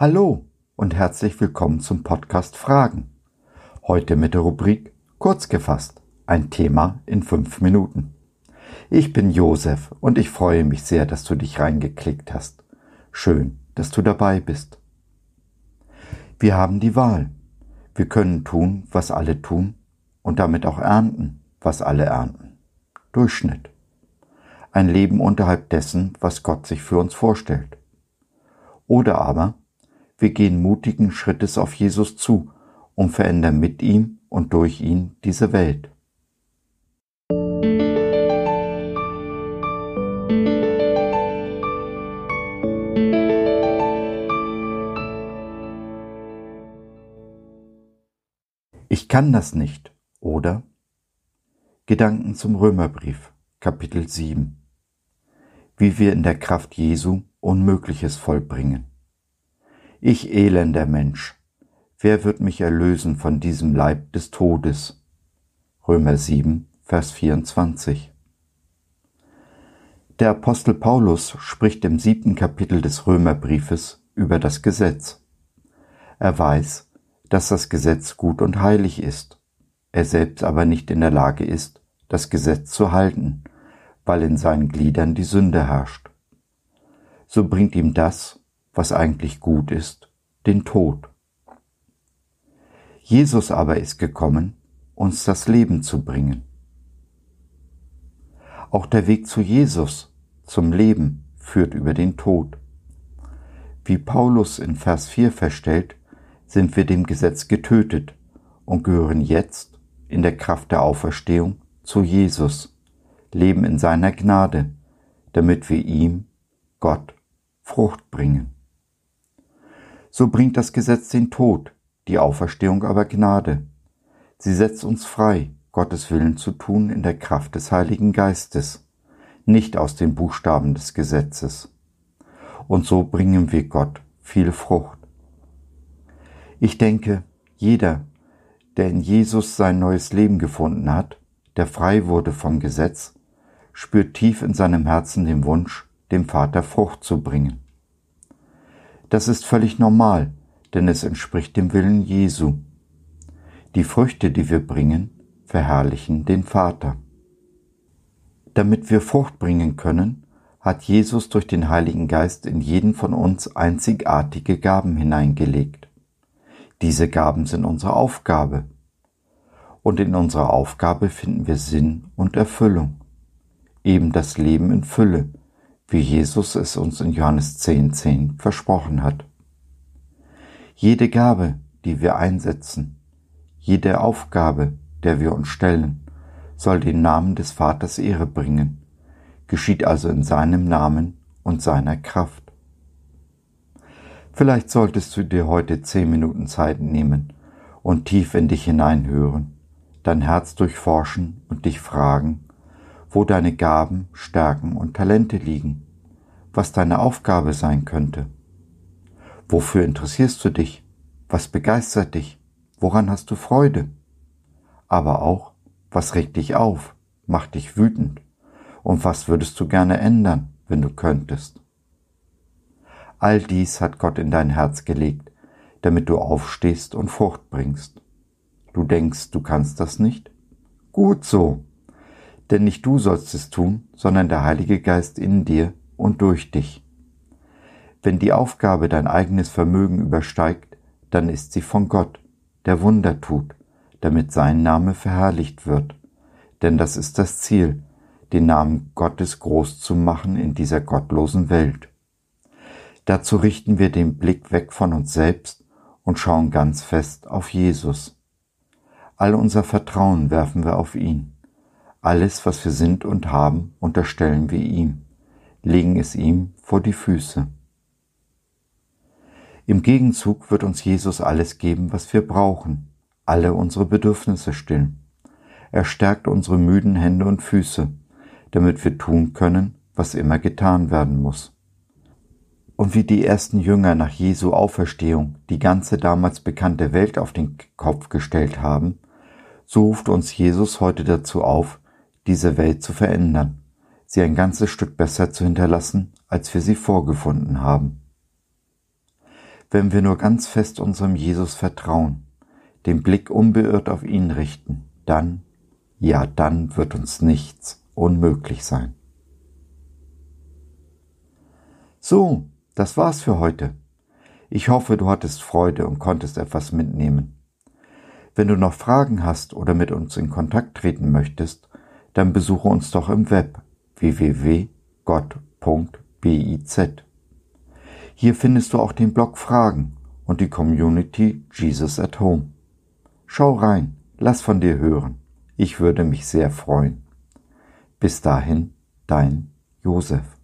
Hallo und herzlich willkommen zum Podcast Fragen. Heute mit der Rubrik Kurz gefasst, ein Thema in fünf Minuten. Ich bin Josef und ich freue mich sehr, dass du dich reingeklickt hast. Schön, dass du dabei bist. Wir haben die Wahl. Wir können tun, was alle tun und damit auch ernten, was alle ernten. Durchschnitt. Ein Leben unterhalb dessen, was Gott sich für uns vorstellt. Oder aber wir gehen mutigen Schrittes auf Jesus zu und verändern mit ihm und durch ihn diese Welt. Ich kann das nicht, oder? Gedanken zum Römerbrief, Kapitel 7. Wie wir in der Kraft Jesu Unmögliches vollbringen. Ich elender Mensch, wer wird mich erlösen von diesem Leib des Todes? Römer 7, Vers 24. Der Apostel Paulus spricht im siebten Kapitel des Römerbriefes über das Gesetz. Er weiß, dass das Gesetz gut und heilig ist, er selbst aber nicht in der Lage ist, das Gesetz zu halten, weil in seinen Gliedern die Sünde herrscht. So bringt ihm das, was eigentlich gut ist, den Tod. Jesus aber ist gekommen, uns das Leben zu bringen. Auch der Weg zu Jesus, zum Leben, führt über den Tod. Wie Paulus in Vers 4 feststellt, sind wir dem Gesetz getötet und gehören jetzt in der Kraft der Auferstehung zu Jesus, leben in seiner Gnade, damit wir ihm, Gott, Frucht bringen. So bringt das Gesetz den Tod, die Auferstehung aber Gnade. Sie setzt uns frei, Gottes Willen zu tun in der Kraft des Heiligen Geistes, nicht aus den Buchstaben des Gesetzes. Und so bringen wir Gott viel Frucht. Ich denke, jeder, der in Jesus sein neues Leben gefunden hat, der frei wurde vom Gesetz, spürt tief in seinem Herzen den Wunsch, dem Vater Frucht zu bringen. Das ist völlig normal, denn es entspricht dem Willen Jesu. Die Früchte, die wir bringen, verherrlichen den Vater. Damit wir Frucht bringen können, hat Jesus durch den Heiligen Geist in jeden von uns einzigartige Gaben hineingelegt. Diese Gaben sind unsere Aufgabe. Und in unserer Aufgabe finden wir Sinn und Erfüllung. Eben das Leben in Fülle, wie Jesus es uns in Johannes 10.10 10 versprochen hat. Jede Gabe, die wir einsetzen, jede Aufgabe, der wir uns stellen, soll den Namen des Vaters Ehre bringen, geschieht also in seinem Namen und seiner Kraft. Vielleicht solltest du dir heute zehn Minuten Zeit nehmen und tief in dich hineinhören, dein Herz durchforschen und dich fragen, wo deine Gaben, Stärken und Talente liegen, was deine Aufgabe sein könnte. Wofür interessierst du dich? Was begeistert dich? Woran hast du Freude? Aber auch, was regt dich auf, macht dich wütend? Und was würdest du gerne ändern, wenn du könntest? All dies hat Gott in dein Herz gelegt, damit du aufstehst und Frucht bringst. Du denkst, du kannst das nicht? Gut so, denn nicht du sollst es tun, sondern der Heilige Geist in dir und durch dich. Wenn die Aufgabe dein eigenes Vermögen übersteigt, dann ist sie von Gott, der Wunder tut, damit sein Name verherrlicht wird. Denn das ist das Ziel, den Namen Gottes groß zu machen in dieser gottlosen Welt. Dazu richten wir den Blick weg von uns selbst und schauen ganz fest auf Jesus. All unser Vertrauen werfen wir auf ihn. Alles, was wir sind und haben, unterstellen wir ihm, legen es ihm vor die Füße. Im Gegenzug wird uns Jesus alles geben, was wir brauchen, alle unsere Bedürfnisse stillen. Er stärkt unsere müden Hände und Füße, damit wir tun können, was immer getan werden muss. Und wie die ersten Jünger nach Jesu Auferstehung die ganze damals bekannte Welt auf den Kopf gestellt haben, so ruft uns Jesus heute dazu auf, diese Welt zu verändern, sie ein ganzes Stück besser zu hinterlassen, als wir sie vorgefunden haben. wenn wir nur ganz fest unserem Jesus vertrauen, den Blick unbeirrt auf ihn richten, dann, ja, dann wird uns nichts unmöglich sein. So, das war's für heute. Ich hoffe, du hattest Freude und konntest etwas mitnehmen. Wenn du noch Fragen hast oder mit uns in Kontakt treten möchtest, dann besuche uns doch im Web www.gott.biz. Hier findest du auch den Blog Fragen und die Community Jesus at Home. Schau rein, lass von dir hören. Ich würde mich sehr freuen. Bis dahin, dein Josef.